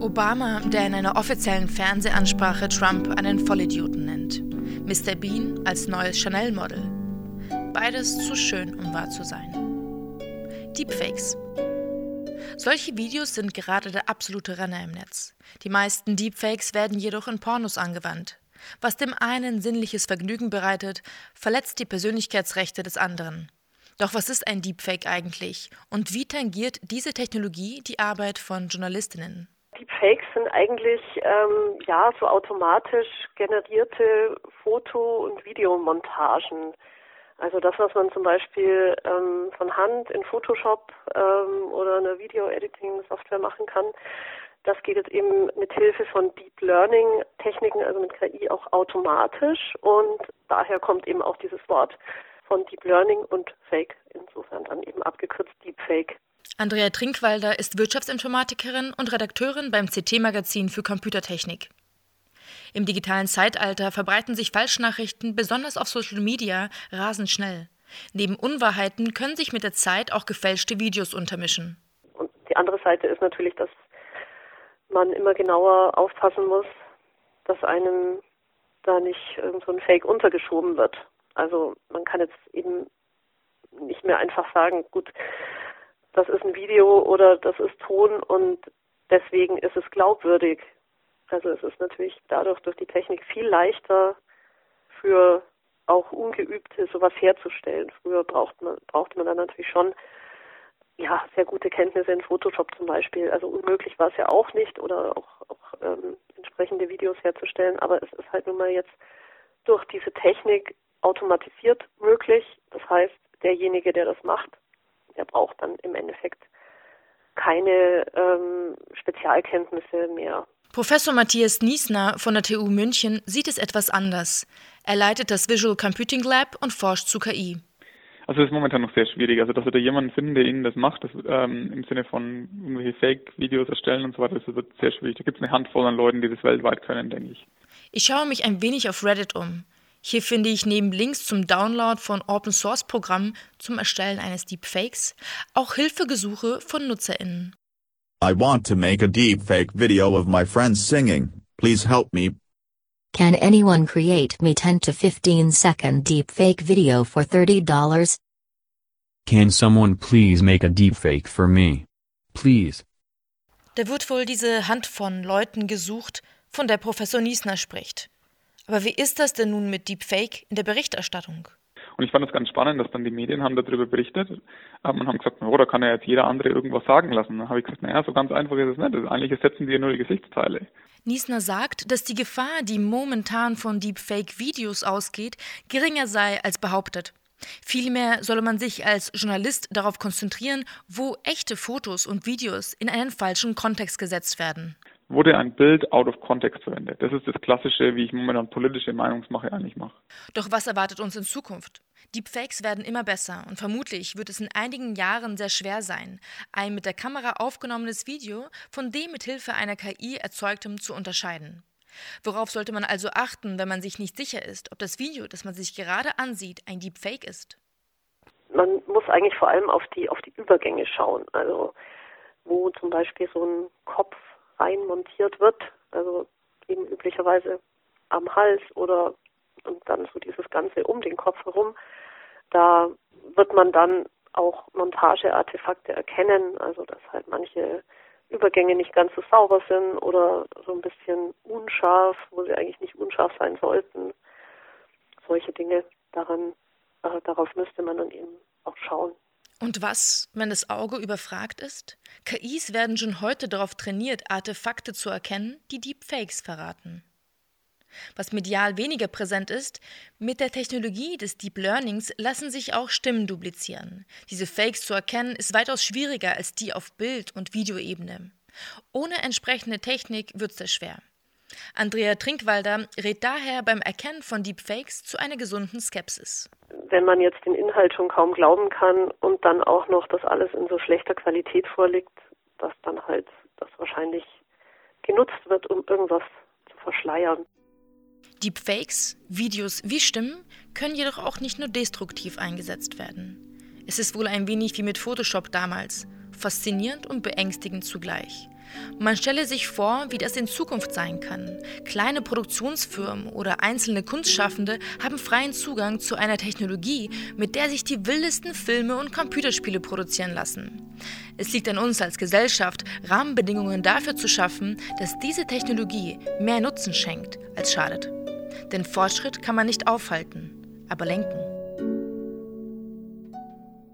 Obama, der in einer offiziellen Fernsehansprache Trump einen Vollidioten nennt. Mr. Bean als neues Chanel-Model. Beides zu schön, um wahr zu sein. Deepfakes. Solche Videos sind gerade der absolute Renner im Netz. Die meisten Deepfakes werden jedoch in Pornos angewandt. Was dem einen sinnliches Vergnügen bereitet, verletzt die Persönlichkeitsrechte des anderen. Doch was ist ein Deepfake eigentlich und wie tangiert diese Technologie die Arbeit von Journalistinnen? Deepfakes sind eigentlich ähm, ja so automatisch generierte Foto- und Videomontagen. Also das, was man zum Beispiel ähm, von Hand in Photoshop ähm, oder einer Video-Editing-Software machen kann, das geht jetzt eben mit Hilfe von Deep Learning Techniken, also mit KI auch automatisch und daher kommt eben auch dieses Wort von Deep Learning und Fake, insofern dann eben abgekürzt Deepfake. Andrea Trinkwalder ist Wirtschaftsinformatikerin und Redakteurin beim CT-Magazin für Computertechnik. Im digitalen Zeitalter verbreiten sich Falschnachrichten besonders auf Social Media rasend schnell. Neben Unwahrheiten können sich mit der Zeit auch gefälschte Videos untermischen. Und die andere Seite ist natürlich, dass man immer genauer aufpassen muss, dass einem da nicht so ein Fake untergeschoben wird. Also man kann jetzt eben nicht mehr einfach sagen, gut, das ist ein Video oder das ist Ton und deswegen ist es glaubwürdig. Also es ist natürlich dadurch durch die Technik viel leichter für auch Ungeübte sowas herzustellen. Früher braucht man, brauchte man dann natürlich schon ja, sehr gute Kenntnisse in Photoshop zum Beispiel. Also unmöglich war es ja auch nicht oder auch, auch ähm, entsprechende Videos herzustellen, aber es ist halt nun mal jetzt durch diese Technik automatisiert möglich. Das heißt, derjenige, der das macht, der braucht dann im Endeffekt keine ähm, Spezialkenntnisse mehr. Professor Matthias Niesner von der TU München sieht es etwas anders. Er leitet das Visual Computing Lab und forscht zu KI. Also es ist momentan noch sehr schwierig. Also dass wir da jemanden finden, der Ihnen das macht, das, ähm, im Sinne von irgendwelche Fake-Videos erstellen und so weiter, das wird sehr schwierig. Da gibt es eine Handvoll an Leuten, die das weltweit können, denke ich. Ich schaue mich ein wenig auf Reddit um. Hier finde ich neben Links zum Download von Open Source Programmen zum Erstellen eines Deepfakes auch Hilfegesuche von NutzerInnen. I want to make a deepfake video of my friends singing. Please help me. Can anyone create me 10 to 15 second deepfake video for $30? Can someone please make a deepfake for me? Please. Da wird wohl diese Hand von Leuten gesucht, von der Professor Niesner spricht. Aber wie ist das denn nun mit Deepfake in der Berichterstattung? Und ich fand es ganz spannend, dass dann die Medien haben darüber berichtet ähm, und haben gesagt, oh, da kann ja jetzt jeder andere irgendwas sagen lassen. Dann habe ich gesagt, naja, so ganz einfach ist es nicht. Also eigentlich setzen die ja nur die Gesichtsteile. Niesner sagt, dass die Gefahr, die momentan von Deepfake-Videos ausgeht, geringer sei als behauptet. Vielmehr solle man sich als Journalist darauf konzentrieren, wo echte Fotos und Videos in einen falschen Kontext gesetzt werden wurde ein Bild out of context verwendet. Das ist das Klassische, wie ich momentan politische Meinungsmache eigentlich mache. Doch was erwartet uns in Zukunft? Deepfakes werden immer besser und vermutlich wird es in einigen Jahren sehr schwer sein, ein mit der Kamera aufgenommenes Video von dem mit Hilfe einer KI erzeugtem zu unterscheiden. Worauf sollte man also achten, wenn man sich nicht sicher ist, ob das Video, das man sich gerade ansieht, ein Deepfake ist? Man muss eigentlich vor allem auf die, auf die Übergänge schauen. Also wo zum Beispiel so ein Kopf einmontiert wird, also eben üblicherweise am Hals oder und dann so dieses Ganze um den Kopf herum, da wird man dann auch Montageartefakte erkennen, also dass halt manche Übergänge nicht ganz so sauber sind oder so ein bisschen unscharf, wo sie eigentlich nicht unscharf sein sollten. Solche Dinge, daran, äh, darauf müsste man dann eben auch schauen. Und was, wenn das Auge überfragt ist? KIs werden schon heute darauf trainiert, Artefakte zu erkennen, die Deepfakes verraten. Was medial weniger präsent ist, mit der Technologie des Deep Learnings lassen sich auch Stimmen duplizieren. Diese Fakes zu erkennen ist weitaus schwieriger als die auf Bild- und Videoebene. Ohne entsprechende Technik wird es sehr schwer. Andrea Trinkwalder rät daher beim Erkennen von Deepfakes zu einer gesunden Skepsis wenn man jetzt den Inhalt schon kaum glauben kann und dann auch noch das alles in so schlechter Qualität vorliegt, dass dann halt das wahrscheinlich genutzt wird, um irgendwas zu verschleiern. Deepfakes, Videos wie Stimmen können jedoch auch nicht nur destruktiv eingesetzt werden. Es ist wohl ein wenig wie mit Photoshop damals, faszinierend und beängstigend zugleich. Man stelle sich vor, wie das in Zukunft sein kann. Kleine Produktionsfirmen oder einzelne Kunstschaffende haben freien Zugang zu einer Technologie, mit der sich die wildesten Filme und Computerspiele produzieren lassen. Es liegt an uns als Gesellschaft, Rahmenbedingungen dafür zu schaffen, dass diese Technologie mehr Nutzen schenkt als schadet. Denn Fortschritt kann man nicht aufhalten, aber lenken.